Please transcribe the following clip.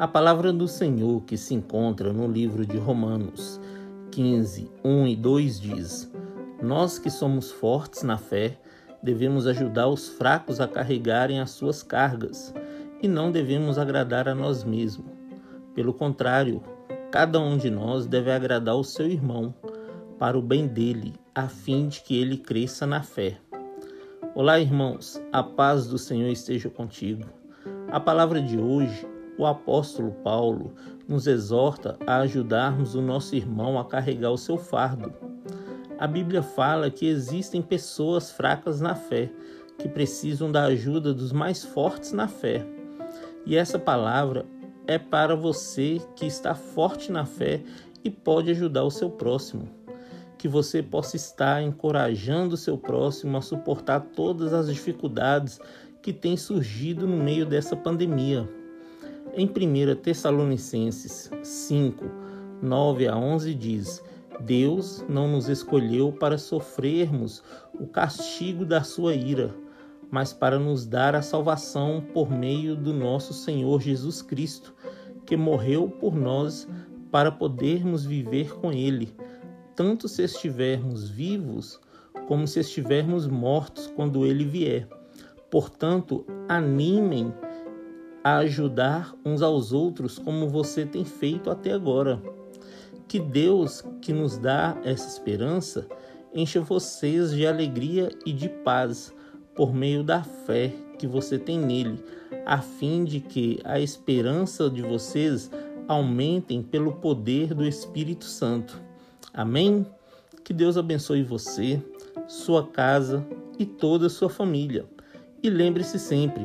A palavra do Senhor que se encontra no livro de Romanos 15, 1 e 2 diz: Nós que somos fortes na fé, devemos ajudar os fracos a carregarem as suas cargas e não devemos agradar a nós mesmos. Pelo contrário, cada um de nós deve agradar o seu irmão para o bem dele, a fim de que ele cresça na fé. Olá, irmãos, a paz do Senhor esteja contigo. A palavra de hoje, o apóstolo Paulo nos exorta a ajudarmos o nosso irmão a carregar o seu fardo. A Bíblia fala que existem pessoas fracas na fé, que precisam da ajuda dos mais fortes na fé. E essa palavra é para você que está forte na fé e pode ajudar o seu próximo. Que você possa estar encorajando o seu próximo a suportar todas as dificuldades que têm surgido no meio dessa pandemia. Em 1 Tessalonicenses 5, 9 a 11 diz: Deus não nos escolheu para sofrermos o castigo da sua ira mas para nos dar a salvação por meio do nosso Senhor Jesus Cristo, que morreu por nós para podermos viver com Ele, tanto se estivermos vivos como se estivermos mortos quando Ele vier. Portanto, animem a ajudar uns aos outros como você tem feito até agora. Que Deus, que nos dá essa esperança, encha vocês de alegria e de paz por meio da fé que você tem nele, a fim de que a esperança de vocês aumentem pelo poder do Espírito Santo. Amém? Que Deus abençoe você, sua casa e toda a sua família. E lembre-se sempre,